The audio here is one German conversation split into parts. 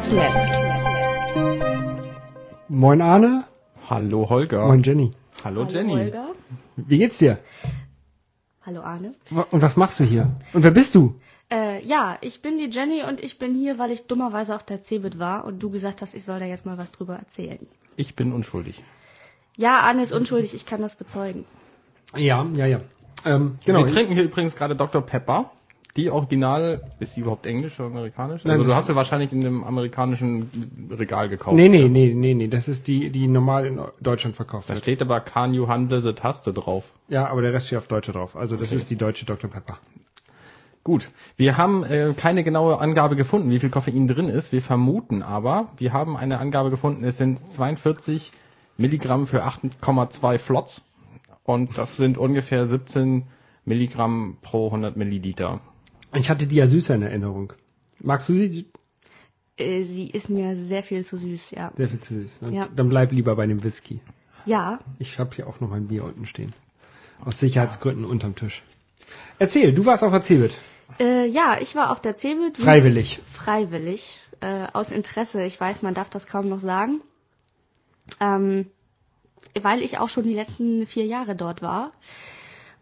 30 minutes left. Moin Arne. Hallo Holger. Moin Jenny. Hallo, Hallo Jenny. Holger. Wie geht's dir? Hallo Arne. Und was machst du hier? Und wer bist du? Äh, ja, ich bin die Jenny und ich bin hier, weil ich dummerweise auf der Cebit war und du gesagt hast, ich soll da jetzt mal was drüber erzählen. Ich bin unschuldig. Ja, Arne ist unschuldig, ich kann das bezeugen. Ja, ja, ja. Ähm, genau. Wir trinken hier übrigens gerade Dr. Pepper. Die Original, ist die überhaupt englisch oder amerikanisch? Nein, also du hast sie wahrscheinlich in dem amerikanischen Regal gekauft. Nee, nee, nee, nee, nee. Das ist die, die normal in Deutschland verkauft Da wird. steht aber Can You Handle the Taste drauf. Ja, aber der Rest steht auf Deutsche drauf. Also das ist die deutsche Dr. Pepper. Gut, wir haben äh, keine genaue Angabe gefunden, wie viel Koffein drin ist. Wir vermuten aber, wir haben eine Angabe gefunden, es sind 42 Milligramm für 8,2 Flots und das sind ungefähr 17 Milligramm pro 100 Milliliter. Ich hatte die ja süßer in Erinnerung. Magst du sie? Äh, sie ist mir sehr viel zu süß, ja. Sehr viel zu süß. Ne? Ja. Dann bleib lieber bei dem Whisky. Ja, Ich habe hier auch noch mein Bier unten stehen. Aus Sicherheitsgründen unterm Tisch. Erzähl, du warst auf der Cebit. äh, ja, ich war auf der Cebit. Freiwillig. Freiwillig. Äh, aus Interesse. Ich weiß, man darf das kaum noch sagen. Ähm, weil ich auch schon die letzten vier Jahre dort war.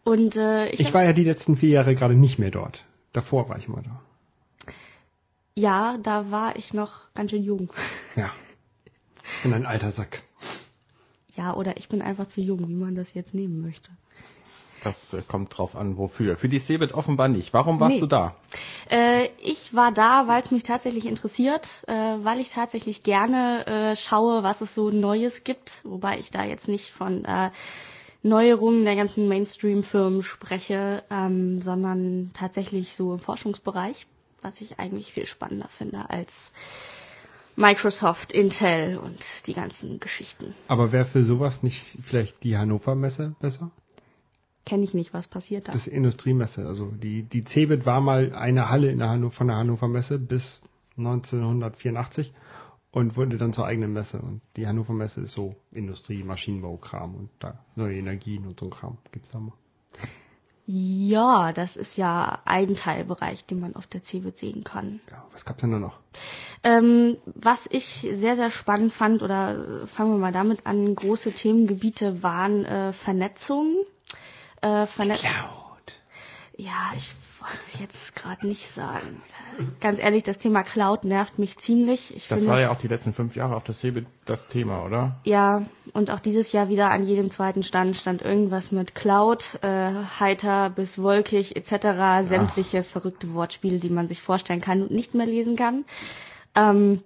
Und äh, ich, Ich war ja die letzten vier Jahre gerade nicht mehr dort. Davor war ich immer da. ja, da war ich noch ganz schön jung. Ja. Ich bin ein alter Sack. Ja, oder ich bin einfach zu jung, wie man das jetzt nehmen möchte. Das äh, kommt drauf an, wofür. Für die Cebit offenbar nicht. Warum warst Nee. du da? Äh, ich war da, weil es mich tatsächlich interessiert, äh, weil ich tatsächlich gerne äh, schaue, was es so Neues gibt, wobei ich da jetzt nicht von äh, Neuerungen der ganzen Mainstream-Firmen spreche, ähm, sondern tatsächlich so im Forschungsbereich, was ich eigentlich viel spannender finde als Microsoft, Intel und die ganzen Geschichten. Aber wäre für sowas nicht vielleicht die Hannover Messe besser? Kenne ich nicht, was passiert da. Das ist Industriemesse. Also die, die Cebit war mal eine Halle in der Hanno, von der Hannover Messe bis 1984 und wurde dann zur eigenen Messe. Und die Hannover Messe ist so Industrie, Maschinenbau-Kram und da neue Energien und so ein Kram gibt's da mal. Ja, das ist ja ein Teilbereich, den man auf der CeBIT sehen kann. Ja, was gab's denn da noch? Ähm, was ich sehr, sehr spannend fand, oder äh, fangen wir mal damit an, große Themengebiete waren äh, Vernetzung. Äh, Vernetz Cloud. ja, ich wollte es jetzt gerade nicht sagen. Ganz ehrlich, das Thema Cloud nervt mich ziemlich. Ich Das finde, war ja auch die letzten fünf Jahre auf der Cebit das Thema, oder? ja, und auch dieses Jahr wieder an jedem zweiten Stand stand irgendwas mit Cloud, äh, heiter bis wolkig etc. Sämtliche verrückte Wortspiele, die man sich vorstellen kann und nicht mehr lesen kann. Ähm,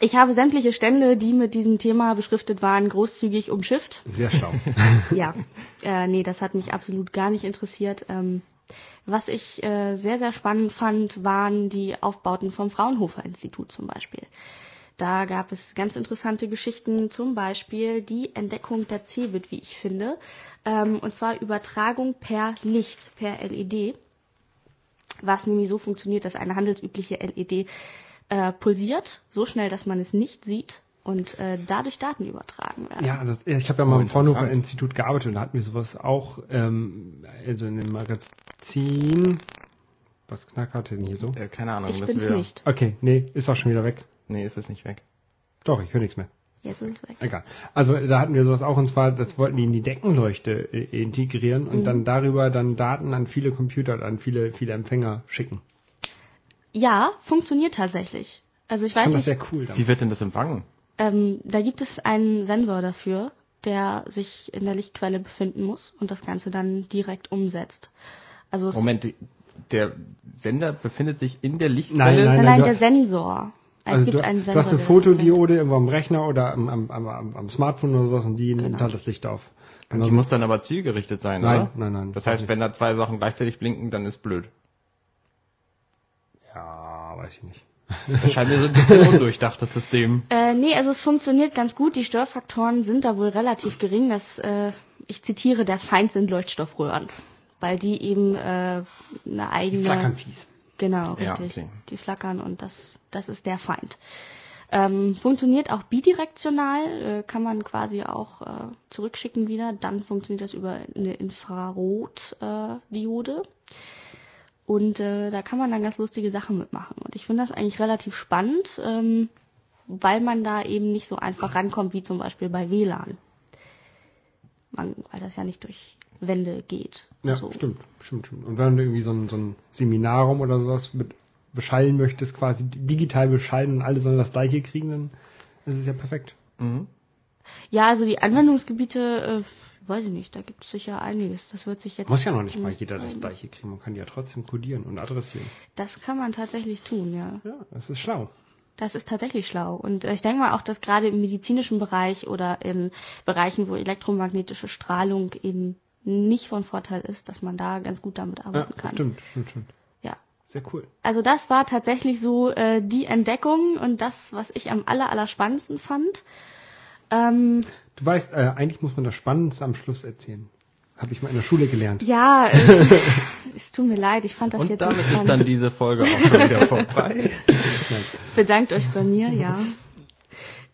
ich habe sämtliche Stände, die mit diesem Thema beschriftet waren, großzügig umschifft. Sehr schlau. Ja, äh, nee, das hat mich absolut gar nicht interessiert. Ähm, was ich äh, sehr, sehr spannend fand, waren die Aufbauten vom Fraunhofer Institut zum Beispiel. Da gab es ganz interessante Geschichten, zum Beispiel die Entdeckung der Cebit, wie ich finde, ähm, und zwar Übertragung per Licht, per LED, was nämlich so funktioniert, dass eine handelsübliche LED äh, pulsiert, so schnell, dass man es nicht sieht und äh, dadurch Daten übertragen werden. Ja, das, ich habe ja mal Oh, im Fraunhofer. Institut gearbeitet und da hatten wir sowas auch, ähm, also in dem Magazin. Was Knack hatte denn hier so? Äh, keine Ahnung. Ich bin's wir... nicht. Okay, nee, ist auch schon wieder weg. Nee, ist es nicht weg. Doch, ich höre nichts mehr. Jetzt ist es weg. Egal. Also da hatten wir sowas auch und zwar, das wollten die in die Deckenleuchte äh, integrieren und dann darüber dann Daten an viele Computer, an viele, viele Empfänger schicken. Ja, funktioniert tatsächlich. Also ich Ich weiß nicht, sehr cool. Wie wird denn das empfangen? Ähm, da gibt es einen Sensor dafür, der sich in der Lichtquelle befinden muss und das Ganze dann direkt umsetzt. Also Moment, der Sender befindet sich in der Nein, Lichtquelle? nein, nein, nein, du- der Sensor. Es Also gibt du, einen du Sensor. hast eine. Fotodiode irgendwo am Rechner oder am, am, am, am, am Smartphone oder sowas und die nimmt Genau. halt das Licht auf. Die Genauso- muss dann aber zielgerichtet sein, Nein, oder? nein, nein. Das heißt, wenn da zwei Sachen gleichzeitig blinken, dann ist blöd. Ja, weiß ich nicht. Das scheint mir so ein bisschen undurchdacht, das System. Äh, nee, also es funktioniert ganz gut. Die Störfaktoren sind da wohl relativ gering. Das, äh, ich zitiere, der Feind sind Leuchtstoffröhren. Weil die eben äh, eine eigene... Flackern fies. Genau, Ja, richtig. okay. Die flackern und das, das ist der Feind. Ähm, funktioniert auch bidirektional, äh, kann man quasi auch äh, zurückschicken wieder. Dann funktioniert das über eine Infrarot-Diode. Und äh, da kann man dann ganz lustige Sachen mitmachen. Und ich finde das eigentlich relativ spannend, ähm, weil man da eben nicht so einfach rankommt wie zum Beispiel bei WLAN. Man, weil das ja nicht durch Wände geht. Ja, so. stimmt, stimmt, stimmt. Und wenn du irgendwie so ein, so ein Seminarraum oder sowas mit beschallen möchtest, quasi digital beschallen und alle sollen das gleiche kriegen, dann ist es ja perfekt. Mhm. Ja, also die Anwendungsgebiete, äh, weiß ich nicht, da gibt es sicher einiges. Das wird sich jetzt. Muss ja noch nicht mal jeder das gleiche kriegen. Man kann die ja trotzdem codieren und adressieren. Das kann man tatsächlich tun, ja. Ja, das ist schlau. Das ist tatsächlich schlau. Und äh, ich denke mal auch, dass gerade im medizinischen Bereich oder in Bereichen, wo elektromagnetische Strahlung eben nicht von Vorteil ist, dass man da ganz gut damit Ja, arbeiten kann. stimmt, stimmt, stimmt. Ja. Sehr cool. Also das war tatsächlich so äh, die Entdeckung und das, was ich am aller, aller spannendsten fand. Ähm, Du weißt, äh, eigentlich muss man das Spannendste am Schluss erzählen. Habe ich mal in der Schule gelernt. ja, äh, es tut mir leid, ich fand das Und jetzt damit nicht ist dann diese Folge auch schon wieder vorbei. Bedankt euch bei mir, ja.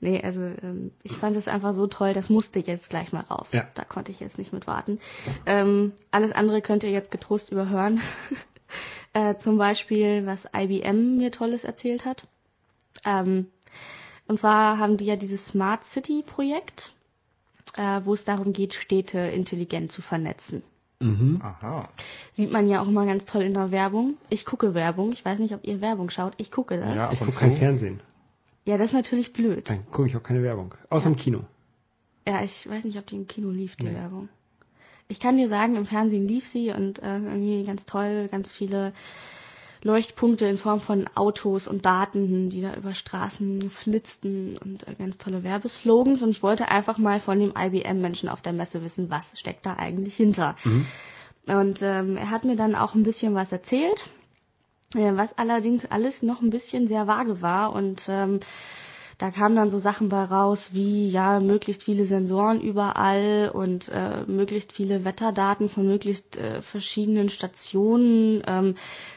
Nee, also ähm, ich fand es einfach so toll, das musste jetzt gleich mal raus. Ja. Da konnte ich jetzt nicht mit warten. Ähm, alles andere könnt ihr jetzt getrost überhören. äh, zum Beispiel, was IBM mir Tolles erzählt hat. Ähm, und zwar haben die ja dieses Smart City Projekt, äh, wo es darum geht, Städte intelligent zu vernetzen. Mhm. Aha. Sieht man ja auch immer ganz toll in der Werbung. Ich gucke Werbung. Ich weiß nicht, ob ihr Werbung schaut. Ich gucke das. Ja, Ich gucke kein. Fernsehen. ja das ist natürlich blöd. Dann gucke ich auch keine Werbung. Außer im Kino. Ja, ich weiß nicht, ob die im Kino lief, die Nee. Werbung. Ich kann dir sagen, im Fernsehen lief sie und äh, irgendwie ganz toll, ganz viele Leuchtpunkte in Form von Autos und Daten, die da über Straßen flitzten und äh, ganz tolle Werbeslogans. Und ich wollte einfach mal von dem IBM-Menschen auf der Messe wissen, was steckt da eigentlich hinter. Und ähm, er hat mir dann auch ein bisschen was erzählt, äh, was allerdings alles noch ein bisschen sehr vage war und ähm, da kamen dann so Sachen bei raus wie ja möglichst viele Sensoren überall und äh, möglichst viele Wetterdaten von möglichst äh, verschiedenen Stationen, ähm,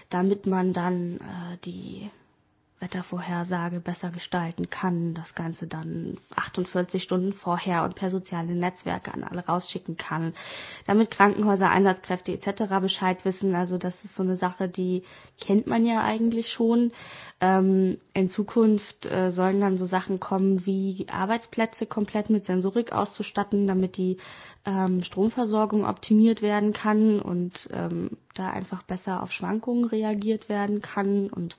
damit man dann äh, die Wettervorhersage besser gestalten kann, das Ganze dann 48 Stunden vorher und per soziale Netzwerke an alle rausschicken kann, damit Krankenhäuser, Einsatzkräfte etc. Bescheid wissen. Also das ist so eine Sache, die kennt man ja eigentlich schon. Ähm, in Zukunft äh, sollen dann so Sachen kommen wie Arbeitsplätze komplett mit Sensorik auszustatten, damit die ähm, Stromversorgung optimiert werden kann und ähm, da einfach besser auf Schwankungen reagiert werden kann und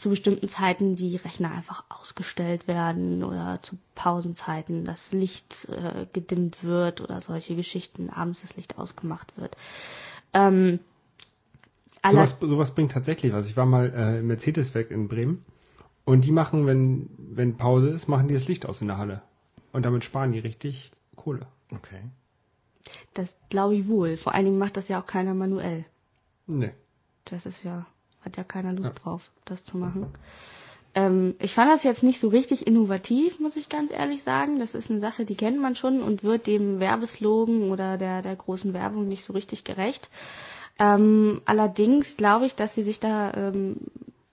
zu bestimmten Zeiten die Rechner einfach ausgestellt werden oder zu Pausenzeiten das Licht äh, gedimmt wird oder solche Geschichten, abends das Licht ausgemacht wird. Ähm, aller- Sowas, sowas bringt tatsächlich was. Ich war mal äh, im Mercedes-Werk in Bremen und die machen, wenn, wenn Pause ist, machen die das Licht aus in der Halle. Und damit sparen die richtig Kohle. Okay. das glaube ich wohl. Vor allen Dingen macht das ja auch keiner manuell. Nee. Das ist ja, hat ja keiner Lust drauf, das zu machen. Ähm, ich fand das jetzt nicht so richtig innovativ, muss ich ganz ehrlich sagen. Das ist eine Sache, die kennt man schon und wird dem Werbeslogan oder der, der großen Werbung nicht so richtig gerecht. Ähm, allerdings glaube ich, dass sie sich da ähm,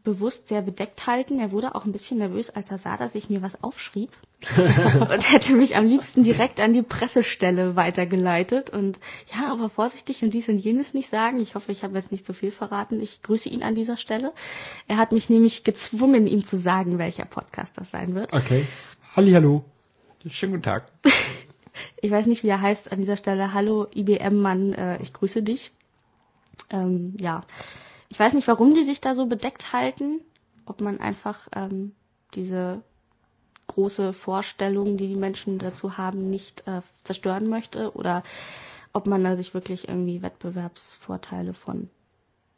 bewusst sehr bedeckt halten. Er wurde auch ein bisschen nervös, als er sah, dass ich mir was aufschrieb und hätte mich am liebsten direkt an die Pressestelle weitergeleitet und ja, aber vorsichtig und dies und jenes nicht sagen. Ich hoffe, ich habe jetzt nicht zu viel verraten. Ich grüße ihn an dieser Stelle. Er hat mich nämlich gezwungen, ihm zu sagen, welcher Podcast das sein wird. Okay. Hallihallo. Schönen guten Tag. Ich weiß nicht, wie er heißt an dieser Stelle. Hallo IBM-Mann, äh, ich grüße dich. Ähm, ja, ich weiß nicht, warum die sich da so bedeckt halten. Ob man einfach ähm, diese große Vorstellung, die die Menschen dazu haben, nicht äh, zerstören möchte oder ob man da sich wirklich irgendwie Wettbewerbsvorteile von.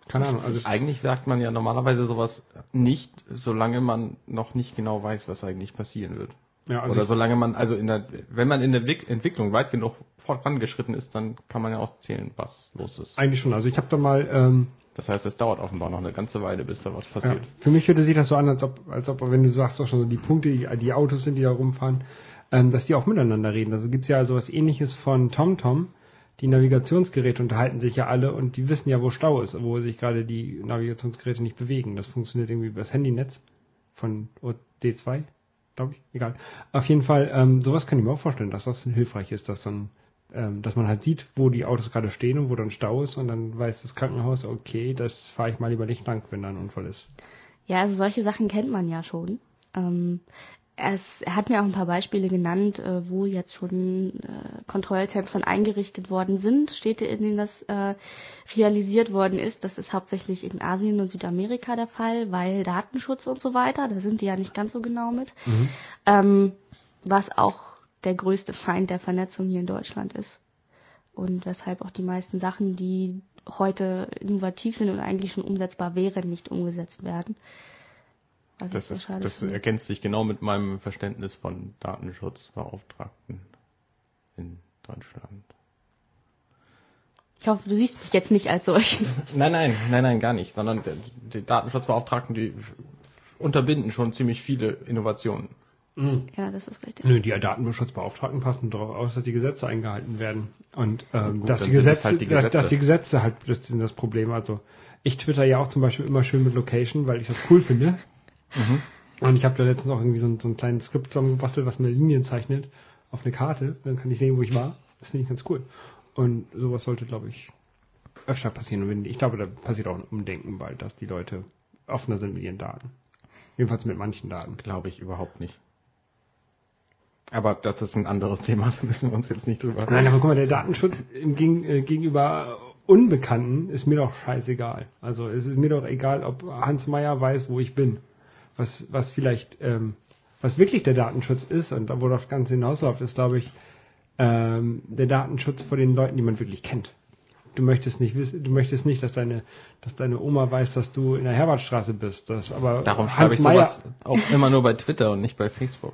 Keine Ahnung. Also Eigentlich sagt man ja normalerweise sowas nicht, solange man noch nicht genau weiß, was eigentlich passieren wird. Ja, also Oder solange man, also in der, wenn man in der Entwick- Entwicklung weit genug vorangeschritten ist, dann kann man ja auch zählen, was los ist. eigentlich schon. Also ich habe da mal ähm, Das heißt, es dauert offenbar noch eine ganze Weile, bis da was Ja. passiert. Für mich hörte sich das so an, als ob, als ob, wenn du sagst doch schon so die Punkte, die, die Autos sind, die da rumfahren, ähm, dass die auch miteinander reden. Also gibt's ja sowas ähnliches von TomTom. Die Navigationsgeräte unterhalten sich ja alle und die wissen ja, wo Stau ist, wo sich gerade die Navigationsgeräte nicht bewegen. Das funktioniert irgendwie über das Handynetz von D2, glaube ich. Egal. Auf jeden Fall, ähm, sowas kann ich mir auch vorstellen, dass das hilfreich ist, dass dann ähm, dass man halt sieht, wo die Autos gerade stehen und wo dann Stau ist und dann weiß das Krankenhaus, okay, das fahre ich mal lieber nicht lang, wenn da ein Unfall ist. Ja, also solche Sachen kennt man ja schon. Ähm, es, er hat mir auch ein paar Beispiele genannt, äh, wo jetzt schon äh, Kontrollzentren eingerichtet worden sind, Städte, in denen das äh, realisiert worden ist. Das ist hauptsächlich in Asien und Südamerika der Fall, weil Datenschutz und so weiter, da sind die ja nicht ganz so genau mit. Mhm. Ähm, was auch der größte Feind der Vernetzung hier in Deutschland ist. Und weshalb auch die meisten Sachen, die heute innovativ sind und eigentlich schon umsetzbar wären, nicht umgesetzt werden. Was das, ist, das ergänzt sich genau mit meinem Verständnis von Datenschutzbeauftragten in Deutschland. Ich hoffe, du siehst mich jetzt nicht als solchen. nein, nein, nein, nein, gar nicht, sondern die Datenschutzbeauftragten, die unterbinden schon ziemlich viele Innovationen. Mhm. Ja, das ist richtig. Nö, die Datenschutzbeauftragten passen darauf aus, dass die Gesetze eingehalten werden. Und ähm, Gut, dass, die Gesetze, halt die Gesetze, dass, dass, die Gesetze halt das sind das Problem. Also ich twitter ja auch zum Beispiel immer schön mit Location, weil ich das cool finde. Mhm. Und ich habe da letztens auch irgendwie so ein, so ein kleines Skript zusammengebastelt, was mir Linien zeichnet auf eine Karte. Dann kann ich sehen, wo ich war. Das finde ich ganz cool. Und sowas sollte, glaube ich, öfter passieren. Und ich glaube, da passiert auch ein Umdenken bald, dass die Leute offener sind mit ihren Daten. Jedenfalls mit manchen Daten. Glaube ich überhaupt nicht. Aber das ist ein anderes Thema, da müssen wir uns jetzt nicht drüber. Nein, aber guck mal, der Datenschutz im äh, gegenüber Unbekannten ist mir doch scheißegal. Also es ist mir doch egal, ob Hans Meyer weiß, wo ich bin was, was vielleicht, ähm, was wirklich der Datenschutz ist und wo das Ganze hinausläuft, ist, glaube ich, ähm, der Datenschutz vor den Leuten, die man wirklich kennt. Du möchtest nicht wissen, du möchtest nicht, dass deine, dass deine Oma weiß, dass du in der Herbertstraße bist. Das, aber Darum schreibe ich Meyer, sowas auch immer nur bei Twitter und nicht bei Facebook.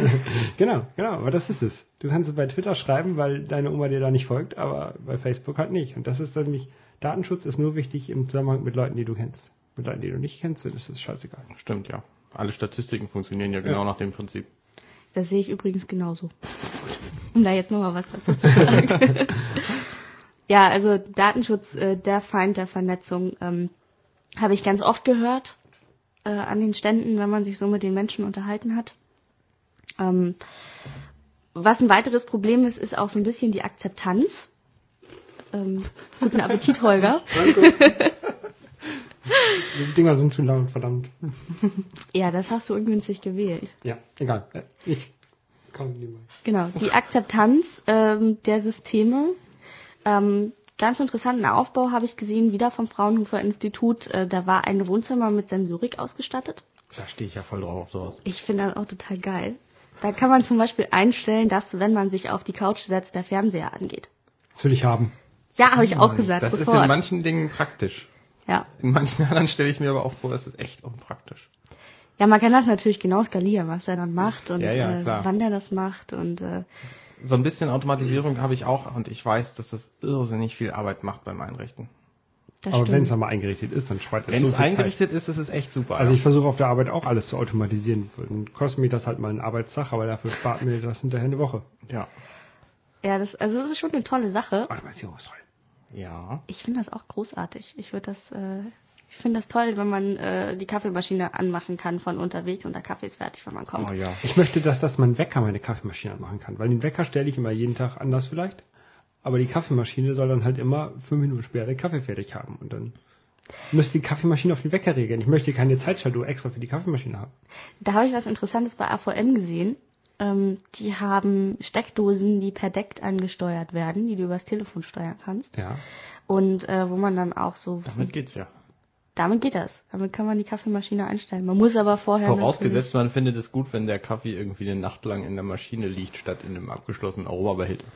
genau, genau, aber das ist es. Du kannst es bei Twitter schreiben, weil deine Oma dir da nicht folgt, aber bei Facebook halt nicht. Und das ist nämlich, Datenschutz ist nur wichtig im Zusammenhang mit Leuten, die du kennst mit Leuten, die du nicht kennst, ist es scheißegal. Stimmt, ja. Alle Statistiken funktionieren ja genau ja. nach dem Prinzip. Das sehe ich übrigens genauso. um da jetzt nochmal was dazu zu sagen. ja, also Datenschutz, äh, der Feind der Vernetzung, ähm, habe ich ganz oft gehört äh, an den Ständen, wenn man sich so mit den Menschen unterhalten hat. Ähm, was ein weiteres Problem ist, ist auch so ein bisschen die Akzeptanz. Ähm, guten Appetit, Holger. Danke. Die Dinger sind zu laut, verdammt. Ja, das hast du ungünstig gewählt. Ja, egal. Ich kann lieber. Genau, die Akzeptanz ähm, der Systeme. Ähm, ganz interessanten Aufbau habe ich gesehen, wieder vom Fraunhofer Institut. Äh, da war ein Wohnzimmer mit Sensorik ausgestattet. Da stehe ich ja voll drauf, sowas. Ich finde das auch total geil. Da kann man zum Beispiel einstellen, dass, wenn man sich auf die Couch setzt, der Fernseher angeht. Das will ich haben. Ja, habe ich auch gesagt. Das sofort. ist in manchen Dingen praktisch. Ja. In manchen anderen stelle ich mir aber auch vor, das ist echt unpraktisch. Ja, man kann das natürlich genau skalieren, was er dann macht und ja, ja, äh, wann er das macht und äh, so ein bisschen Automatisierung habe ich auch und ich weiß, dass das irrsinnig viel Arbeit macht beim Einrichten. Das aber wenn es einmal eingerichtet ist, dann spart es Wenn es eingerichtet Zeit. ist, ist es echt super. Also ja. ich versuche auf der Arbeit auch alles zu automatisieren. Dann kostet mir das halt mal einen Arbeitstag, aber dafür spart mir das hinterher eine Woche. Ja. Ja, das, also das ist schon eine tolle Sache. Automatisierung ist toll. Ja. Ich finde das auch großartig. Ich würde das, äh, ich finde das toll, wenn man äh, die Kaffeemaschine anmachen kann von unterwegs und der Kaffee ist fertig, wenn man kommt. Oh ja. Ich möchte, dass das mein Wecker meine Kaffeemaschine anmachen kann, weil den Wecker stelle ich immer jeden Tag anders vielleicht. Aber die Kaffeemaschine soll dann halt immer fünf Minuten später den Kaffee fertig haben und dann müsste die Kaffeemaschine auf den Wecker regeln. Ich möchte keine Zeitschaltuhr extra für die Kaffeemaschine haben. Da habe ich was Interessantes bei AVM gesehen. Ähm, die haben Steckdosen, die per Deck angesteuert werden, die du übers Telefon steuern kannst. Ja. Und äh, wo man dann auch so. Damit geht's ja. Damit geht das. Damit kann man die Kaffeemaschine einstellen. Man muss aber vorher. Vorausgesetzt, man findet es gut, wenn der Kaffee irgendwie eine Nacht lang in der Maschine liegt, statt in einem abgeschlossenen Aromabehälter.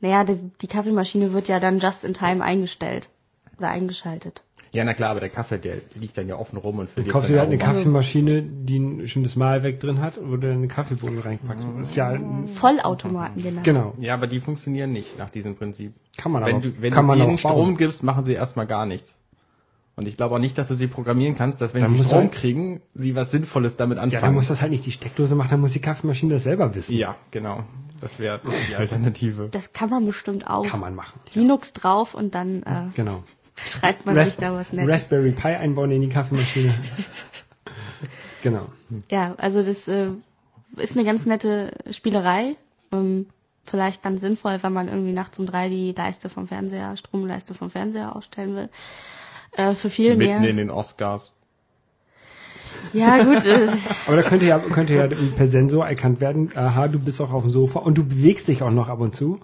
Naja, die, die Kaffeemaschine wird ja dann just in time eingestellt. Oder eingeschaltet. Ja, na klar, aber der Kaffee, der liegt dann ja offen rum und verliert Du kaufst dir halt eine Kaffeemaschine, die schon das Malwerk drin hat, wo du eine Kaffeebohnen reinpackst. Das ist ja ein Vollautomaten, genau. Genau. Ja, aber die funktionieren nicht nach diesem Prinzip. Kann man wenn aber. Du, wenn kann du man ihnen Strom gibst, machen sie erstmal gar nichts. Und ich glaube auch nicht, dass du sie programmieren kannst, dass wenn dann sie Strom halt, kriegen, sie was Sinnvolles damit anfangen. Ja, dann muss das halt nicht die Steckdose machen, dann muss die Kaffeemaschine das selber wissen. Ja, genau. Das wäre die Alternative. Das kann man bestimmt auch. Kann man machen. Linux ja. drauf und dann äh, genau schreibt man Ras sich da was Nettes. Raspberry Pi einbauen in die Kaffeemaschine. genau. Ja, also das äh, ist eine ganz nette Spielerei. Ähm, vielleicht ganz sinnvoll, wenn man irgendwie nachts um drei die Leiste vom Fernseher, Stromleiste vom Fernseher ausstellen will. Äh, für viel Mitten mehr. in den Oscars. Ja, gut. äh, Aber da könnte ja, könnte ja per Sensor erkannt werden, aha, du bist auch auf dem Sofa und du bewegst dich auch noch ab und zu.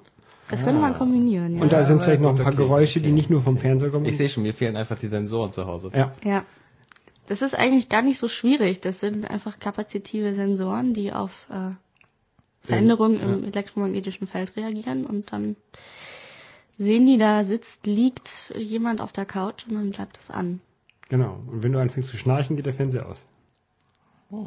Das könnte man kombinieren, ja. Und da sind vielleicht noch ein paar okay, Geräusche, die okay, nicht nur vom Fernseher kommen. Ich sehe schon, mir fehlen einfach die Sensoren zu Hause. ja. Ja. Das ist eigentlich gar nicht so schwierig. Das sind einfach kapazitive Sensoren, die auf äh, Veränderungen im elektromagnetischen Feld reagieren und dann sehen die, da sitzt, liegt jemand auf der Couch und dann bleibt das an. Genau. Und wenn du anfängst zu schnarchen, geht der Fernseher aus.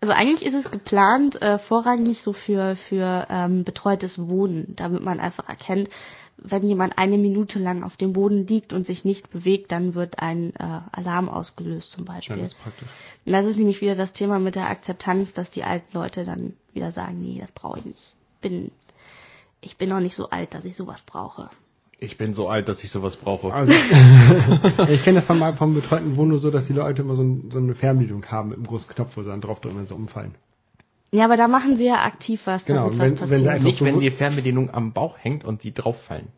Also eigentlich ist es geplant, äh, vorrangig so für, für ähm, betreutes Wohnen, damit man einfach erkennt, wenn jemand eine Minute lang auf dem Boden liegt und sich nicht bewegt, dann wird ein äh, Alarm ausgelöst zum Ja, Beispiel. das ist praktisch. Und das ist nämlich wieder das Thema mit der Akzeptanz, dass die alten Leute dann wieder sagen, nee, das brauche ich nicht. Bin, ich bin noch nicht so alt, dass ich sowas brauche. Ich bin so alt, dass ich sowas brauche. Also, ich kenne das vom, vom betreuten Wohnen so, dass die Leute immer so, ein, so eine Fernbedienung haben mit einem großen Knopf, wo sie dann draufdrücken, wenn sie umfallen. Ja, aber da machen sie ja aktiv was, Genau, damit wenn- was wenn sie passiert. einfach- Nicht, so- wenn die Fernbedienung am Bauch hängt und sie drauffallen.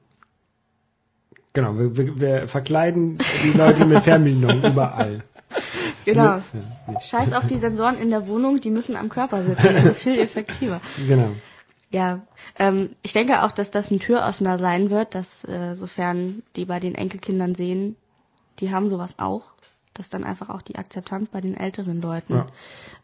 Genau, wir, wir, wir verkleiden die Leute mit Fernbedienung überall. genau. Scheiß auf die Sensoren in der Wohnung, die müssen am Körper sitzen. Das ist viel effektiver. Genau. Ja, ähm, ich denke auch, dass das ein Türöffner sein wird, dass äh, sofern die bei den Enkelkindern sehen, die haben sowas auch, dass dann einfach auch die Akzeptanz bei den älteren Leuten Ja.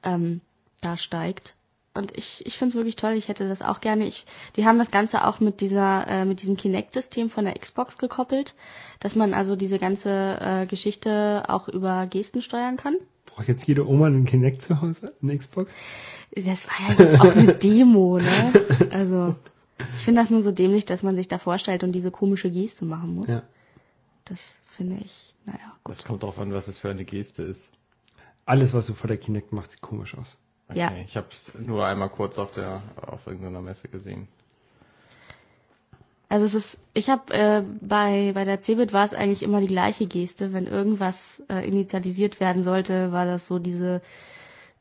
ähm, da steigt. Und ich, ich finde es wirklich toll, ich hätte das auch gerne. Ich, die haben das Ganze auch mit dieser, äh, mit diesem Kinect-System von der Xbox gekoppelt, dass man also diese ganze äh, Geschichte auch über Gesten steuern kann. Braucht jetzt jede Oma einen Kinect zu Hause, eine Xbox? Das war ja jetzt auch eine Demo, ne? Also, ich finde das nur so dämlich, dass man sich da vorstellt und diese komische Geste machen muss. Ja. Das finde ich, naja, gut. Das kommt drauf an, was es für eine Geste ist. Alles, was du vor der Kinect machst, sieht komisch aus. Okay, Ja. ich habe es nur einmal kurz auf der auf irgendeiner Messe gesehen. Also es ist, ich habe äh, bei bei der Cebit war es eigentlich immer die gleiche Geste, wenn irgendwas äh, initialisiert werden sollte, war das so diese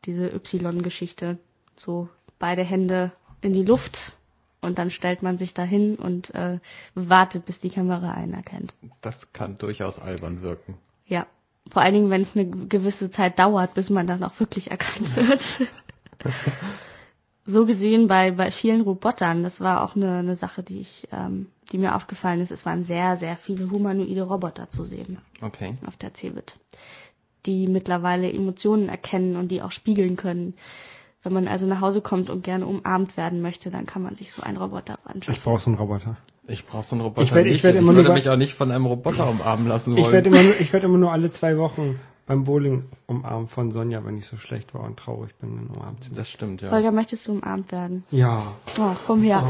diese Y-Geschichte, so beide Hände in die Luft und dann stellt man sich dahin und äh, wartet, bis die Kamera einen erkennt. Das kann durchaus albern wirken. Ja, vor allen Dingen, wenn es eine gewisse Zeit dauert, bis man dann auch wirklich erkannt wird. so gesehen bei, bei vielen Robotern, das war auch eine, eine Sache, die ich, ähm, die mir aufgefallen ist. Es waren sehr, sehr viele humanoide Roboter zu sehen Okay. auf der Cebit, die mittlerweile Emotionen erkennen und die auch spiegeln können. Wenn man also nach Hause kommt und gerne umarmt werden möchte, dann kann man sich so einen Roboter anschauen. Ich brauche so einen Roboter. Ich brauche so einen Roboter Ich werd- ich werd immer ich würde nur bei- mich auch nicht von einem Roboter umarmen lassen Ich wollen. werde immer, nur- ich werd immer nur alle zwei Wochen beim Bowling umarmt von Sonja, wenn ich so schlecht war und traurig bin, dann umarmt sie mich. das stimmt, ja. Holger, möchtest du umarmt werden? Ja. Oh, komm her.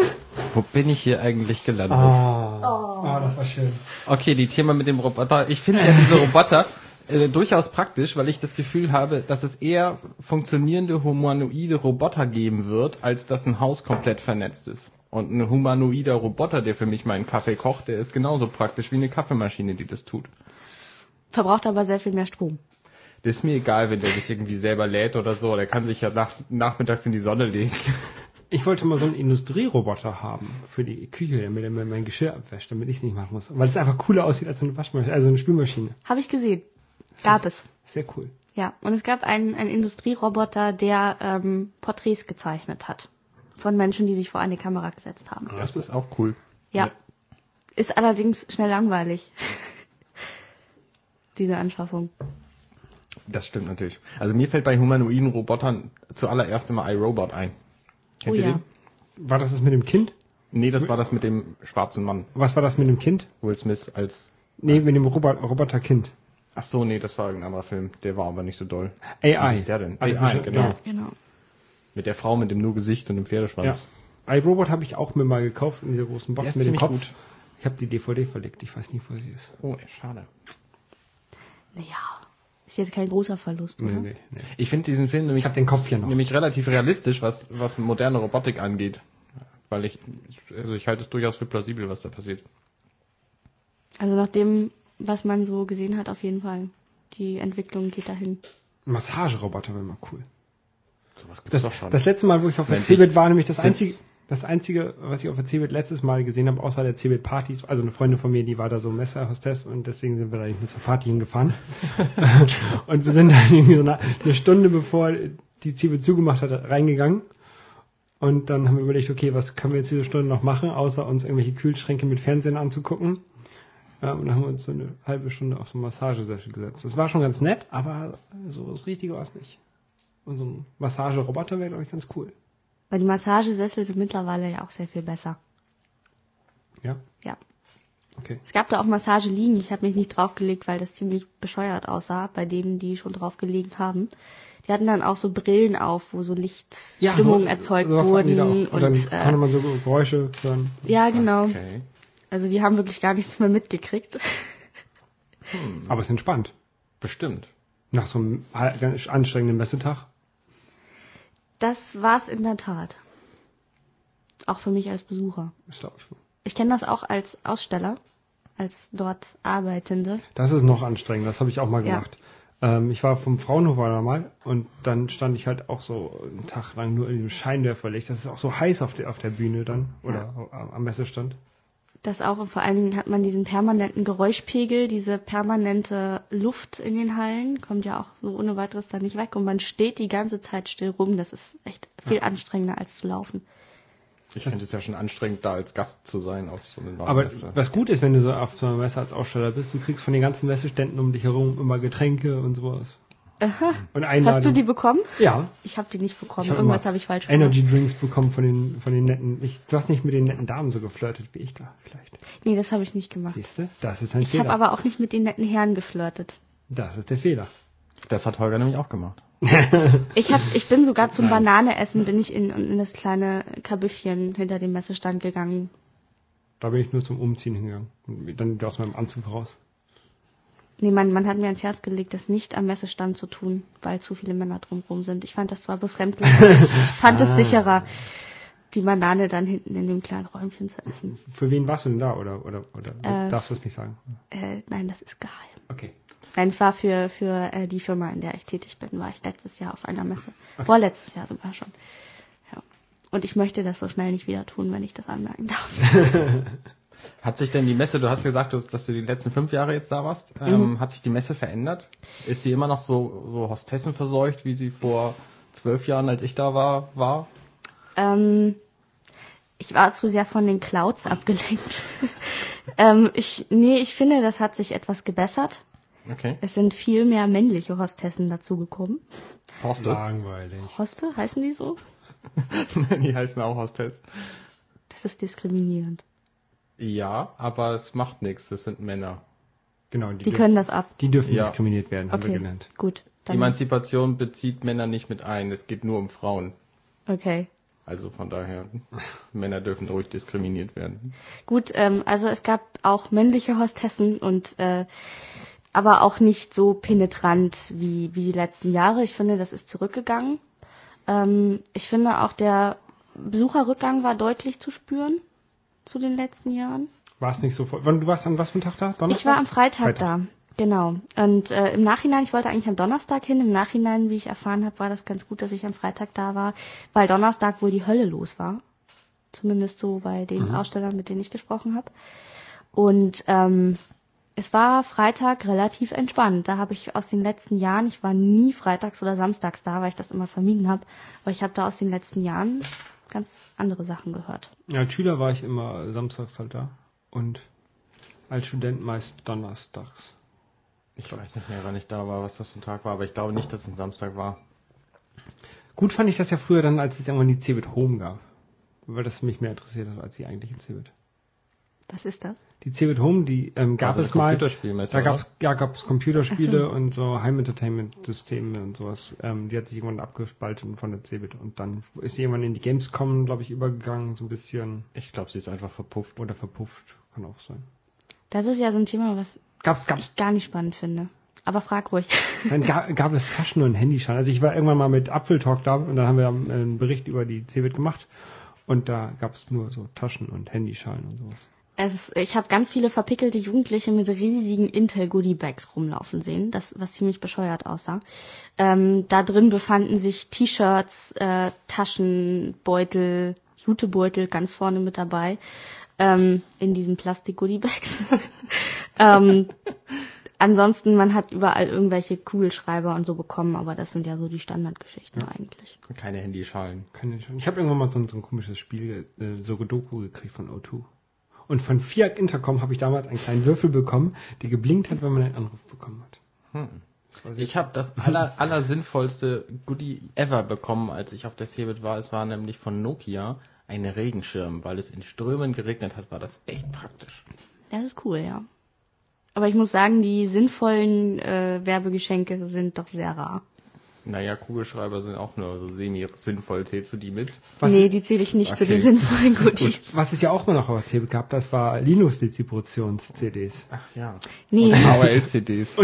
Wo bin ich hier eigentlich gelandet? Ah. Oh. das war schön. Okay, die Thema mit dem Roboter. Ich finde ja diese Roboter äh, durchaus praktisch, weil ich das Gefühl habe, dass es eher funktionierende humanoide Roboter geben wird, als dass ein Haus komplett vernetzt ist. Und ein humanoider Roboter, der für mich meinen Kaffee kocht, der ist genauso praktisch wie eine Kaffeemaschine, die das tut. Verbraucht aber sehr viel mehr Strom. Das ist mir egal, wenn der sich irgendwie selber lädt oder so. Der kann sich ja nach, nachmittags in die Sonne legen. Ich wollte mal so einen Industrieroboter haben für die Küche, damit er mir mein Geschirr abwäscht, damit ich es nicht machen muss. Weil es einfach cooler aussieht als eine Waschmaschine, also eine Spülmaschine. Habe ich gesehen. Gab es. Sehr cool. Ja, und es gab einen, einen Industrieroboter, der ähm, Porträts gezeichnet hat. Von Menschen, die sich vor eine Kamera gesetzt haben. Das ist auch cool. Ja. Ist allerdings schnell langweilig. Diese Anschaffung. Das stimmt natürlich. Also mir fällt bei humanoiden Robotern zuallererst immer iRobot ein. Kennt Oh ihr ja. den? War das das mit dem Kind? Nee, das war das mit dem schwarzen Mann. Was war das mit dem Kind? Will Smith als... Nee, mit dem Robot Roboterkind. Ach so, nee, das war irgendein anderer Film. Der war aber nicht so doll. Wie AI. hieß der denn? Artificial- AI, genau. Ja. Genau. Mit der Frau mit dem nur Gesicht und dem Ja. Pferdeschwanz. iRobot habe ich auch mir mal gekauft in dieser großen Box Der ist mit dem ziemlich Kopf. gut. Ich habe die DVD verlegt, ich weiß nicht, wo sie ist. Oh, schade. Naja, ist jetzt kein großer Verlust, oder? Nee, nee, nee. Ich finde diesen Film Ich nämlich, habe den Kopf hier noch. nämlich relativ realistisch, was, was moderne Robotik angeht. Weil ich, also ich halte es durchaus für plausibel, was da passiert. Also nach dem, was man so gesehen hat, auf jeden Fall. Die Entwicklung geht dahin. Massageroboter wäre mal cool. Sowas gibt's Das, doch schon. das letzte Mal, wo ich auf der Cebit war, nämlich das Sitz. einzige, das einzige, was ich auf der Cebit letztes Mal gesehen habe, außer der Cebit Partys, also eine Freundin von mir, die war da so Messerhostess und deswegen sind wir da nicht mit zur Party hingefahren. und wir sind dann irgendwie so eine, eine Stunde bevor die Cebit zugemacht hat, reingegangen. Und dann haben wir überlegt, okay, was können wir jetzt diese Stunde noch machen, außer uns irgendwelche Kühlschränke mit Fernsehen anzugucken. Ja, und dann haben wir uns so eine halbe Stunde auf so einen Massagesessel gesetzt. Das war schon ganz nett, aber so das Richtige war es nicht. Und so ein Massageroboter wäre, glaube ich, ganz cool. Weil die Massagesessel sind mittlerweile ja auch sehr viel besser. Ja, Ja. okay. Es gab da auch Massageliegen. Ich habe mich nicht draufgelegt, weil das ziemlich bescheuert aussah bei denen, die schon draufgelegen haben. Die hatten dann auch so Brillen auf, wo so Lichtstimmungen erzeugt sowas hatten die da wurden. auch. Und dann Und, konnte äh, man so Geräusche hören. ja, genau. Okay. Also die haben wirklich gar nichts mehr mitgekriegt. Aber es ist entspannt. Bestimmt. Nach so einem anstrengenden Messetag. Das war's in der Tat. Auch für mich als Besucher. Glaube ich. Ich kenne das auch als Aussteller, als dort Arbeitende. Das ist noch anstrengend. Das habe ich auch mal Ja. gemacht. Ähm, ich war vom Fraunhofer da mal und dann stand ich halt auch so einen Tag lang nur in dem Scheinwerferlicht. Das ist auch so heiß auf der, auf der Bühne dann oder am- am Messestand. Das auch und vor allen Dingen hat man diesen permanenten Geräuschpegel, diese permanente Luft in den Hallen, kommt ja auch so ohne weiteres da nicht weg und man steht die ganze Zeit still rum. Das ist echt viel anstrengender als zu laufen. Ich finde es ja schon anstrengend, da als Gast zu sein auf so einer Aber Messe. was gut ist, wenn du so auf so einer Messe als Aussteller bist, du kriegst von den ganzen Messeständen um dich herum immer Getränke und sowas. Aha. Und Einladungen. Hast du die bekommen? Ja. Ich habe die nicht bekommen. Ich hab Irgendwas habe ich falsch Energy gemacht. Drinks bekommen von den, von den netten. Ich, du hast nicht mit den netten Damen so geflirtet wie ich da, vielleicht. Nee, das habe ich nicht gemacht. Siehst du? Das ist ein Ich habe Fehler. aber auch nicht mit den netten Herren geflirtet. das ist der Fehler. Das hat Holger nämlich auch gemacht. Ich hab, ich bin sogar zum Nein. Bananeessen bin ich in, in das kleine Kabüffchen hinter dem Messestand gegangen. Da bin ich nur zum Umziehen hingegangen. Und dann aus meinem Anzug raus. Nee, man, man hat mir ans Herz gelegt, das nicht am Messestand zu tun, weil zu viele Männer drumherum sind. Ich fand das zwar befremdlich, aber ich, fand es Ah. sicherer, die Banane dann hinten in dem kleinen Räumchen zu essen. Für wen warst du denn da? Oder, oder, oder Äh. darfst du es nicht sagen? Äh, nein, das ist geheim. Okay. Nein, es war für, für äh, die Firma, in der ich tätig bin, war ich letztes Jahr auf einer Messe. Vorletztes Jahr sogar schon. Ja. Und ich möchte das so schnell nicht wieder tun, wenn ich das anmerken darf. Hat sich denn die Messe, du hast gesagt, dass du die letzten fünf Jahre jetzt da warst, Mhm. ähm, hat sich die Messe verändert? Ist sie immer noch so, so Hostessen verseucht, wie sie vor zwölf Jahren, als ich da war, war? Ähm, ich war zu sehr von den Clouds abgelenkt. ähm, ich, nee, ich finde, das hat sich etwas gebessert. Okay. Es sind viel mehr männliche Hostessen dazugekommen. Hostel? Langweilig. Hoste, heißen die so? die heißen auch Hostess. Das ist diskriminierend. Ja, aber es macht nichts, das sind Männer. Genau, Die können das ab. die dürfen Ja. diskriminiert werden, haben wir Okay, gelernt. gut. Dann, Emanzipation bezieht Männer nicht mit ein, es geht nur um Frauen. okay. Also von daher, Männer dürfen ruhig diskriminiert werden. Gut, ähm, also es gab auch männliche Hostessen und äh, aber auch nicht so penetrant wie, wie die letzten Jahre. Ich finde, das ist zurückgegangen. Ähm, ich finde auch der Besucherrückgang war deutlich zu spüren zu den letzten Jahren. War es nicht so voll? Du warst an was für einem Tag da? Donnerstag? Ich war am Freitag, Freitag. da. Genau. Und äh, im Nachhinein, ich wollte eigentlich am Donnerstag hin. Im Nachhinein, wie ich erfahren habe, war das ganz gut, dass ich am Freitag da war, weil Donnerstag wohl die Hölle los war. Zumindest so bei den Ausstellern, mit denen ich gesprochen habe. Und ähm, es war Freitag relativ entspannt. Da habe ich aus den letzten Jahren, ich war nie freitags oder samstags da, weil ich das immer vermieden habe, aber ich habe da aus den letzten Jahren ganz andere Sachen gehört. Ja, als Schüler war ich immer samstags halt da. Und als Student meist donnerstags. Ich weiß nicht mehr, wann ich da war, was das für ein Tag war, aber ich glaube nicht, dass es ein Samstag war. Gut fand ich das ja früher dann, als es irgendwann die Cebit Home gab. Weil das mich mehr interessiert hat als die eigentliche Cebit. Was ist das? Die Cebit Home, die ähm, gab Also es mal. Da oder? gab's, ja, gab's Computerspiele so. und so Heim-Entertainment-Systeme und sowas. Ähm, die hat sich irgendwann abgespalten von der Cebit und dann ist sie irgendwann in die Gamescom, glaube ich, übergegangen, so ein bisschen Ich glaube, sie ist einfach verpufft. oder verpufft, kann auch sein. Das ist ja so ein Thema, was Gab's, gab's ich gar nicht spannend finde. Aber frag ruhig. Dann gab, gab es Taschen- und Handyschein. Also ich war irgendwann mal mit Apfeltalk da und dann haben wir einen Bericht über die Cebit gemacht und da gab es nur so Taschen- und Handyschein und sowas. Es ich habe ganz viele verpickelte Jugendliche mit riesigen Intel Goodie Bags rumlaufen sehen, das was ziemlich bescheuert aussah. Ähm, da drin befanden sich T-Shirts, äh, Taschen, Beutel, Jutebeutel ganz vorne mit dabei ähm, in diesen Plastik Goodie Bags. ähm, ansonsten man hat überall irgendwelche Kugelschreiber und so bekommen, aber das sind ja so die Standardgeschichten Ja. eigentlich. Keine Handyschalen. Kann ich habe irgendwann mal so, ein- so ein komisches Spiel, äh, so Doku gekriegt von O2. Und von Fiat Intercom habe ich damals einen kleinen Würfel bekommen, der geblinkt hat, wenn man einen Anruf bekommen hat. Hm. Ich habe das aller, aller sinnvollste Goodie ever bekommen, als ich auf der Cebit war. Es war nämlich von Nokia ein Regenschirm, weil es in Strömen geregnet hat, war das echt praktisch. Das ist cool, ja. Aber ich muss sagen, die sinnvollen äh, Werbegeschenke sind doch sehr rar. Naja, Kugelschreiber sind auch nur so semi-sinnvoll. Zählst du die mit? Was, nee, die zähle ich nicht zu Okay. den sinnvollen Goodies. was es ja auch mal noch CeBIT gab, das war Linux-Distributions-CDs. Ach ja. Nee, AOL-CDs.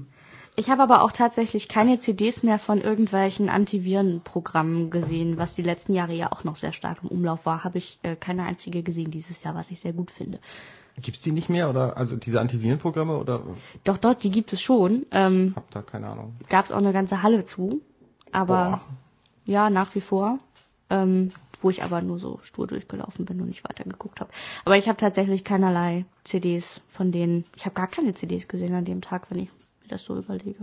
ich habe aber auch tatsächlich keine CDs mehr von irgendwelchen Antivirenprogrammen gesehen, was die letzten Jahre ja auch noch sehr stark im Umlauf war. Habe ich äh, keine einzige gesehen dieses Jahr, was ich sehr gut finde. Gibt's die nicht mehr oder also diese Antivirenprogramme oder Doch, dort, die gibt es schon. Ähm, hab da keine Ahnung. Gab es auch eine ganze Halle zu. Aber Boah. ja, nach wie vor. Ähm, wo ich aber nur so stur durchgelaufen bin und nicht weitergeguckt habe. Aber ich habe tatsächlich keinerlei CDs von denen. Ich habe gar keine CDs gesehen an dem Tag, wenn ich mir das so überlege.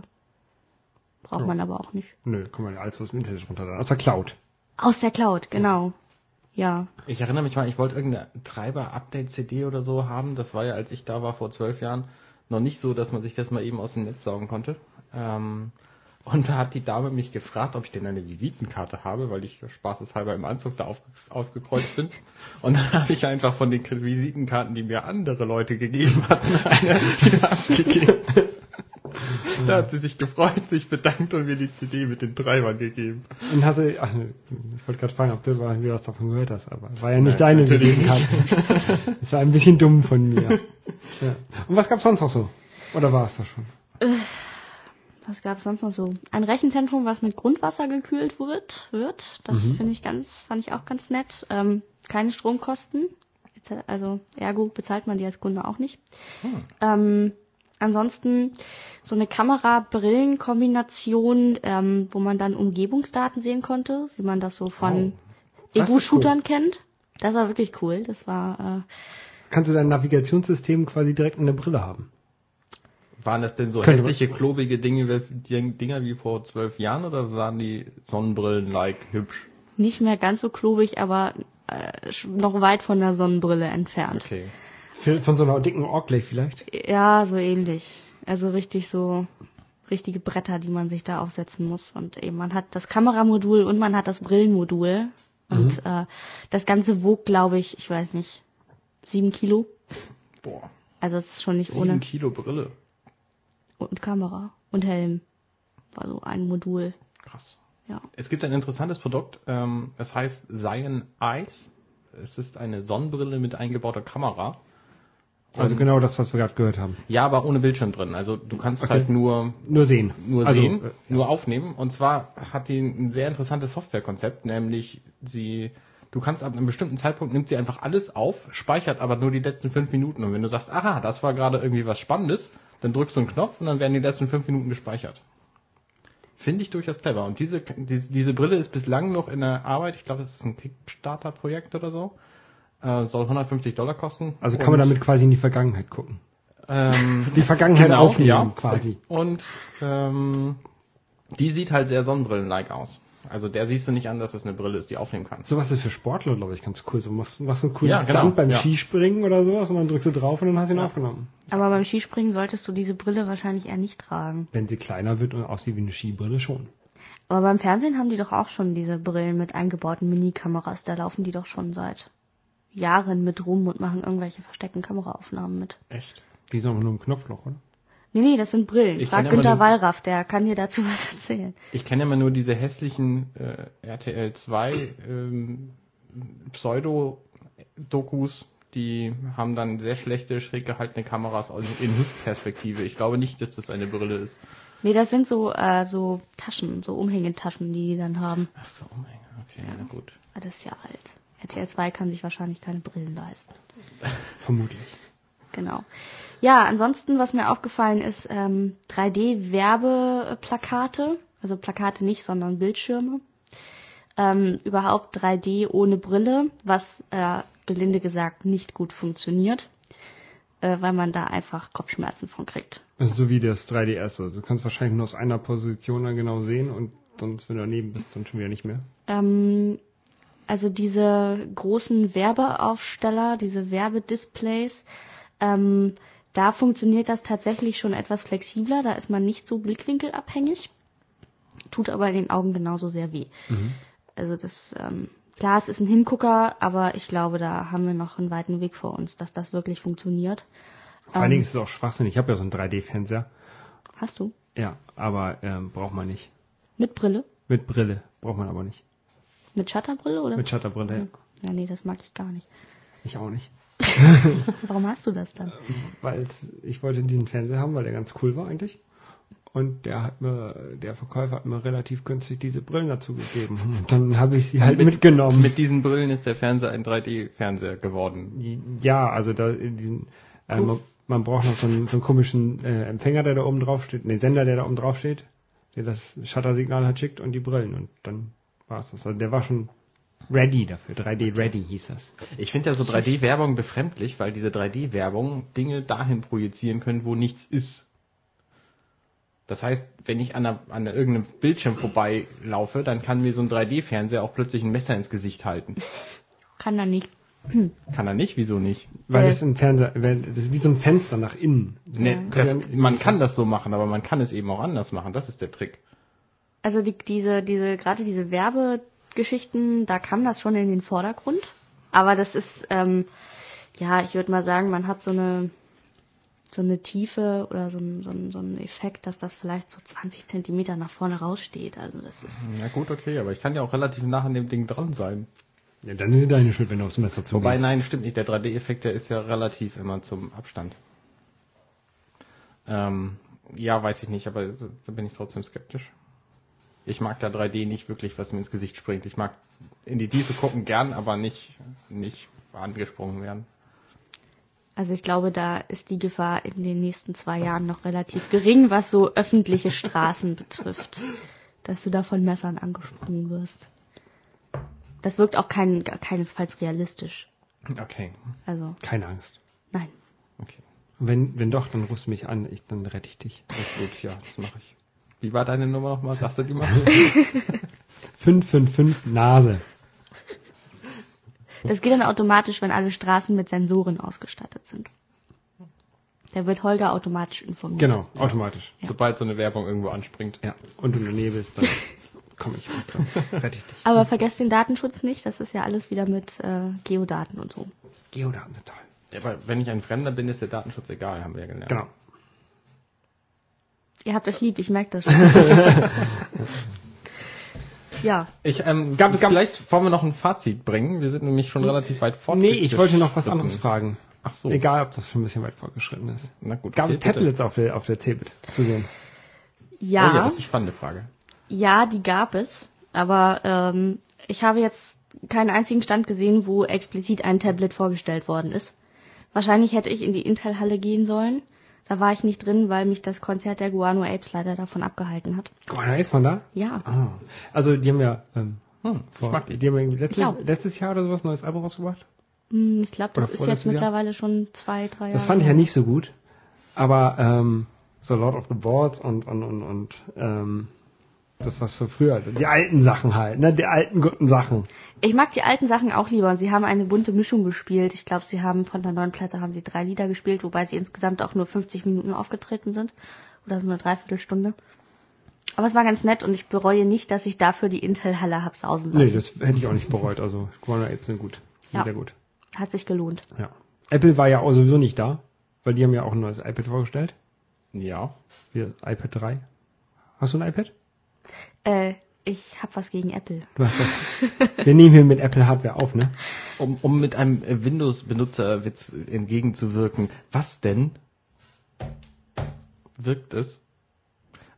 Braucht Ja. man aber auch nicht. Nö, kann man ja alles aus dem Internet runterladen. Aus der Cloud. Aus der Cloud, genau. Ja. Ich erinnere mich mal, ich wollte irgendeine Treiber-Update-CD oder so haben. Das war ja, als ich da war vor zwölf Jahren, noch nicht so, dass man sich das mal eben aus dem Netz saugen konnte. Ähm, und da hat die Dame mich gefragt, ob ich denn eine Visitenkarte habe, weil ich spaßeshalber im Anzug da auf, aufgekreuzt bin. Und dann habe ich einfach von den Visitenkarten, die mir andere Leute gegeben hatten, eine abgegeben. Da hat sie sich gefreut, sich bedankt und mir die CD mit den Treibern gegeben. Und hast du, ach, ich wollte gerade fragen, ob du mal was davon gehört hast, aber war ja nicht Nein, deine Visitenkarte. Das war ein bisschen dumm von mir. Ja. Und was gab's sonst noch so? Oder war es das schon? Was gab es sonst noch so? Ein Rechenzentrum, was mit Grundwasser gekühlt wird. wird. Das Mhm. finde ich ganz, fand ich auch ganz nett. Ähm, keine Stromkosten. Also ergo bezahlt man die als Kunde auch nicht. Hm. Ähm, ansonsten so eine Kamera-Brillen-Kombination, ähm, wo man dann Umgebungsdaten sehen konnte, wie man das so von Oh, ist Ego-Shootern kennt. Das war wirklich cool. Das war äh, Kannst du dein Navigationssystem quasi direkt in der Brille haben? Waren das denn so Könnte man- hässliche, klobige Dinge, Dinger wie vor zwölf Jahren oder waren die Sonnenbrillen-like hübsch? nicht mehr ganz so klobig, aber äh, noch weit von der Sonnenbrille entfernt. Okay. Von so einer dicken Orkley vielleicht? Ja, so ähnlich. Also richtig so richtige Bretter, die man sich da aufsetzen muss. Und eben man hat das Kameramodul und man hat das Brillenmodul. Und äh, das Ganze wog, glaube ich, ich weiß nicht, sieben Kilo. Boah. Also es ist schon nicht Sieben ohne. Kilo Brille. Und Kamera und Helm. War so ein Modul. Krass. Ja. Es gibt ein interessantes Produkt, ähm, es heißt Zion Eyes. Es ist eine Sonnenbrille mit eingebauter Kamera. Also Und- genau das, was wir gerade gehört haben. Ja, aber ohne Bildschirm drin. Also du kannst Okay. halt nur Nur sehen. nur also, sehen, äh, nur aufnehmen. Und zwar hat die ein sehr interessantes Softwarekonzept, nämlich sie, du kannst ab einem bestimmten Zeitpunkt nimmt sie einfach alles auf, speichert aber nur die letzten fünf Minuten. Und wenn du sagst, aha, das war gerade irgendwie was Spannendes, dann drückst du einen Knopf und dann werden die letzten fünf Minuten gespeichert. Finde ich durchaus clever. Und diese, diese, diese Brille ist bislang noch in der Arbeit. Ich glaube, das ist ein Kickstarter-Projekt oder so. Äh, soll 150 Dollar kosten. also kann man damit quasi in die Vergangenheit gucken. Ähm, Die Vergangenheit Genau, aufnehmen ja. quasi. Und ähm, die sieht halt sehr Sonnenbrillen-like aus. Also der siehst du nicht an, dass das eine Brille ist, die aufnehmen kann. Sowas ist für Sportler, glaube ich, ganz cool. So machst, machst einen coolen Ja, Stunt genau, beim ja. Skispringen oder sowas und dann drückst du drauf und dann hast du ihn Ja. aufgenommen. Aber beim Skispringen solltest du diese Brille wahrscheinlich eher nicht tragen. Wenn sie kleiner wird und aussieht wie eine Skibrille schon. Aber beim Fernsehen haben die doch auch schon diese Brillen mit eingebauten Minikameras. Da laufen die doch schon seit Jahren mit rum und machen irgendwelche versteckten Kameraaufnahmen mit. Echt? Die sind aber nur im Knopfloch, oder? Nee, nee, das sind Brillen. Ich Frag ja Günter Wallraff, der kann dir dazu was erzählen. Ich kenne immer nur diese hässlichen äh, RTL 2 ähm, Pseudo-Dokus, die haben dann sehr schlechte, schräg gehaltene Kameras aus- in Hüftperspektive. Ich glaube nicht, dass das eine Brille ist. Nee, das sind so, äh, so Taschen, so Umhängetaschen, die die dann haben. Ach so, mein Gott. Okay, na gut. Das ist ja alt. RTL 2 kann sich wahrscheinlich keine Brillen leisten. Vermutlich. Genau. Ja, ansonsten, was mir aufgefallen ist, ähm, 3D-Werbeplakate, also Plakate nicht, sondern Bildschirme. Ähm, überhaupt 3D ohne Brille, was äh, gelinde gesagt nicht gut funktioniert, äh, weil man da einfach Kopfschmerzen von kriegt. Also so wie das 3DS. Also du kannst wahrscheinlich nur aus einer Position dann genau sehen und sonst, wenn du daneben bist, dann schon wieder nicht mehr. Ähm, also diese großen Werbeaufsteller, diese Werbedisplays, ähm, da funktioniert das tatsächlich schon etwas flexibler. Da ist man nicht so blickwinkelabhängig, tut aber in den Augen genauso sehr weh. Mhm. Also das, ähm, klar, es ist ein Hingucker, aber ich glaube, da haben wir noch einen weiten Weg vor uns, dass das wirklich funktioniert. Vor allen Dingen Ähm, ist es auch Schwachsinn. Ich habe ja so einen 3D-Fernseher. Hast du? Ja, aber ähm, braucht man nicht. Mit Brille? Mit Brille braucht man aber nicht. Mit Shutterbrille oder? Mit Shutterbrille, ja. ja, nee, das mag ich gar nicht. Ich auch nicht. Warum hast du das dann? Weil es- ich wollte diesen Fernseher haben, weil der ganz cool war eigentlich. Und der hat mir, der Verkäufer hat mir relativ günstig diese Brillen dazu gegeben. Und dann habe ich sie halt Mit- mitgenommen. Mit diesen Brillen ist der Fernseher ein 3D-Fernseher geworden. Ja, also da in diesen, äh, man, man braucht noch so einen, so einen komischen äh, Empfänger, der da oben drauf steht, ne Sender, der da oben drauf steht, der das Shuttersignal halt schickt und die Brillen und dann war es das. Also der war schon ready dafür, 3D ready hieß das. Ich finde ja so 3D-Werbung befremdlich, weil diese 3D-Werbung Dinge dahin projizieren können, wo nichts ist. Das heißt, wenn ich an, einer, an irgendeinem Bildschirm vorbeilaufe, dann kann mir so ein 3D-Fernseher auch plötzlich ein Messer ins Gesicht halten. Kann er nicht. Kann er nicht? Wieso nicht? Weil Äh. das ein Fernseher, das ist wie so ein Fenster nach innen. Nee, Ja. das, man kann das so machen, aber man kann es eben auch anders machen. Das ist der Trick. Also die, diese, diese, gerade diese Werbegeschichten, da kam das schon in den Vordergrund. Aber das ist, ähm, ja, ich würde mal sagen, man hat so eine, so eine Tiefe oder so ein, so ein, so ein Effekt, dass das vielleicht so 20 Zentimeter nach vorne raussteht. Also das ist, Na gut, okay, aber ich kann ja auch relativ nah an dem Ding dran sein. Ja, dann ist es deine Schuld, wenn du aufs Messer zugehst. Wobei, nein, stimmt nicht. Der 3D-Effekt, der ist ja relativ immer zum Abstand. Ähm, ja, weiß ich nicht, aber da bin ich trotzdem skeptisch. Ich mag ja 3D nicht wirklich, was mir ins Gesicht springt. Ich mag in die Tiefe gucken gern, aber nicht, nicht angesprungen werden. also ich glaube, da ist die Gefahr in den nächsten zwei Jahren noch relativ gering, was so öffentliche Straßen betrifft, dass du da von Messern angesprungen wirst. Das wirkt auch kein, keinesfalls realistisch. Okay, Also, Keine Angst. nein. okay. Wenn, wenn doch, dann rufst du mich an, ich, dann rette ich dich. Das ist gut, ja, das mache ich. Wie war deine Nummer nochmal? Sagst du die mal? 555 Nase. Das geht dann automatisch, wenn alle Straßen mit Sensoren ausgestattet sind. Da wird Holger automatisch informiert. Genau, automatisch. Sobald so eine Werbung irgendwo anspringt. Ja. Und du in der Nähe bist, dann komme ich dich. Aber vergesst den Datenschutz nicht, das ist ja alles wieder mit äh, Geodaten und so. Geodaten sind toll. Ja, aber wenn ich ein Fremder bin, ist der Datenschutz egal, haben wir ja gelernt. Genau. Ihr habt euch lieb, ich merke das schon. ja, Ich, ähm, Gab- gab- vielleicht wollen wir noch ein Fazit bringen. Wir sind nämlich schon relativ weit fort. Nee, ich wollte noch was anderes fragen. Ach so. Egal, ob das schon ein bisschen weit fortgeschritten ist. Na gut. Gab okay, es. Tablets auf der, auf der Cebit zu sehen? ja, Oh ja, das ist eine spannende Frage. ja, die gab es. Aber ähm, ich habe jetzt keinen einzigen Stand gesehen, wo explizit ein Tablet vorgestellt worden ist. Wahrscheinlich hätte ich in die Intel-Halle gehen sollen. Da war ich nicht drin, weil mich das Konzert der Guano Apes leider davon abgehalten hat. Guana ist man da? Ja, Ah. Also die haben ja ähm, Hm, ich vor, mag die. die haben irgendwie letztes, letztes Jahr oder sowas ein neues Album rausgebracht. hm, ich glaube, das Oder ist jetzt Jahr? mittlerweile schon zwei, drei Jahre. Das fand ich ja nicht so gut. Aber ähm, so Lord of the Boards und und und und ähm, das was so früher, die alten Sachen halt, ne, die alten guten Sachen. Ich mag die alten Sachen auch lieber. Sie haben eine bunte Mischung gespielt. Ich glaube, sie haben von der neuen Platte haben sie drei Lieder gespielt, wobei sie insgesamt auch nur 50 Minuten aufgetreten sind. Oder so eine Dreiviertelstunde. Aber es war ganz nett und ich bereue nicht, dass ich dafür die Intel-Halle hab sausen lassen. Nee, das hätte ich auch nicht bereut. Also Guana Apes sind gut. Sind Ja. Sehr gut. Hat sich gelohnt. Ja. Apple war ja auch sowieso nicht da, weil die haben ja auch ein neues iPad vorgestellt. Ja. Wir, iPad 3. Hast du ein iPad? Äh, ich hab was gegen Apple. Du hast was. Wir nehmen hier mit Apple Hardware auf, ne? Um, um mit einem äh, Windows-Benutzerwitz entgegenzuwirken. Was denn? Wirkt es?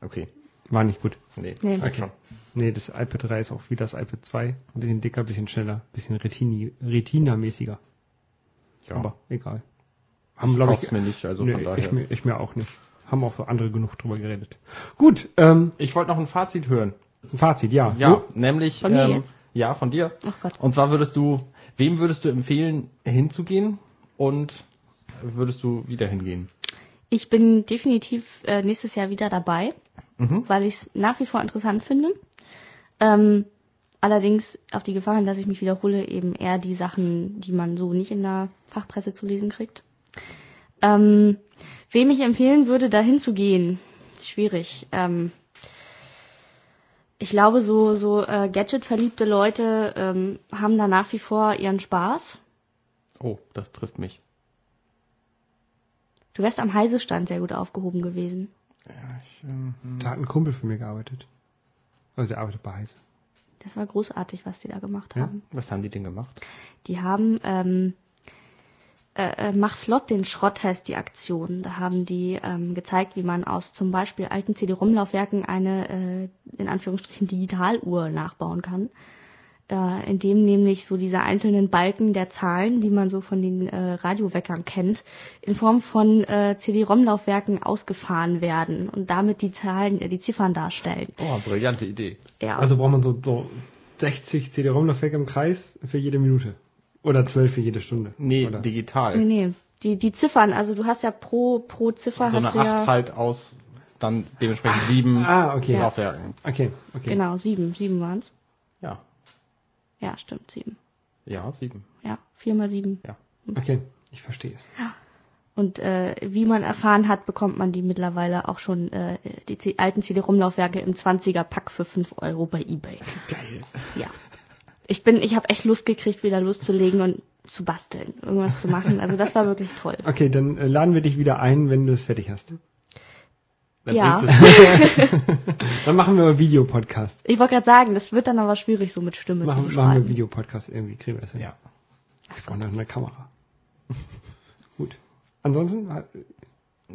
Okay. War nicht gut. Nee, Nee. schon. Nee, das iPad 3 ist auch wie das iPad 2. Ein bisschen dicker, ein bisschen schneller, ein bisschen Retini, Retina-mäßiger. Ja. Aber egal. ich Haben, glaube kauf's ich, mir nicht, also nee, von daher. ich, mir, ich mir auch nicht. Haben auch so andere genug drüber geredet. Gut, ähm, Ich wollte noch ein Fazit hören. ein Fazit, ja. Ja, Wo- nämlich Von mir ähm, jetzt? ja, von dir. Ach Gott. Und zwar würdest du, wem würdest du empfehlen, hinzugehen und würdest du wieder hingehen? Ich bin definitiv äh, nächstes Jahr wieder dabei, Mhm. weil ich es nach wie vor interessant finde. Ähm, allerdings auf die Gefahr hin, dass ich mich wiederhole, eben eher die Sachen, die man so nicht in der Fachpresse zu lesen kriegt. Ähm, wem ich empfehlen würde, dahin zu gehen, schwierig. Ähm, ich glaube, so, so äh, Gadget-verliebte Leute ähm, haben da nach wie vor ihren Spaß. Oh, das trifft mich. Du wärst am Heisestand sehr gut aufgehoben gewesen. Ja, ich, ähm, Da hat ein Kumpel für mich gearbeitet. Also der arbeitet bei Heise. Das war großartig, was die da gemacht Ja? haben. was haben die denn gemacht? Die haben ähm, äh, äh, Mach flott den Schrott heißt die Aktion. Da haben die ähm, gezeigt, wie man aus zum Beispiel alten CD-ROM-Laufwerken eine äh, in Anführungsstrichen Digitaluhr nachbauen kann. Äh, indem nämlich so diese einzelnen Balken der Zahlen, die man so von den äh, Radioweckern kennt, in Form von äh, CD-ROM-Laufwerken ausgefahren werden und damit die Zahlen, äh, die Ziffern darstellen. Oh, brillante Idee. Ja. Also braucht man so, so 60 CD-ROM-Laufwerke im Kreis für jede Minute. Oder 12 für jede Stunde. Nee, Oder? digital. Nee, nee. Die, die Ziffern, also du hast ja pro, pro Ziffer so eine hast du 8 ja. halt aus dann dementsprechend sieben Ah, okay. Ja. Laufwerken. Okay, okay. Genau, sieben. Sieben waren's. Ja. Ja, stimmt, sieben. Ja, sieben. Ja, vier mal sieben. Ja. Okay, ich verstehe es. Und äh, wie man erfahren hat, bekommt man die mittlerweile auch schon, äh, die alten CD-ROM-Laufwerke im 20er-Pack für 5 Euro bei Ebay. Geil. Ja. Ich bin, ich habe echt Lust gekriegt, wieder loszulegen und zu basteln, irgendwas zu machen. Also das war wirklich toll. Okay, dann äh, laden wir dich wieder ein, wenn du es fertig hast. Dann Ja. Dann machen wir mal Videopodcast. Ich wollte gerade sagen, das wird dann aber schwierig, so mit Stimme Machen, zu machen wir. Videopodcast irgendwie, kriegen wir das hin. Ja. Ich brauche noch eine Kamera. Gut. Ansonsten, äh,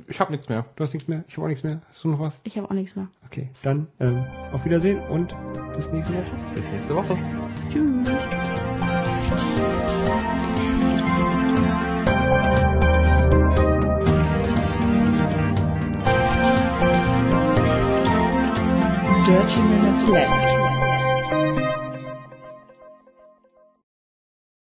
Ich habe nichts mehr. du hast nichts mehr? Ich habe auch nichts mehr. Hast du noch was? Ich habe auch nichts mehr. Okay, dann ähm, auf Wiedersehen und bis nächste Woche. Bis nächste Woche. Tschüss. Dirty Minutes Left.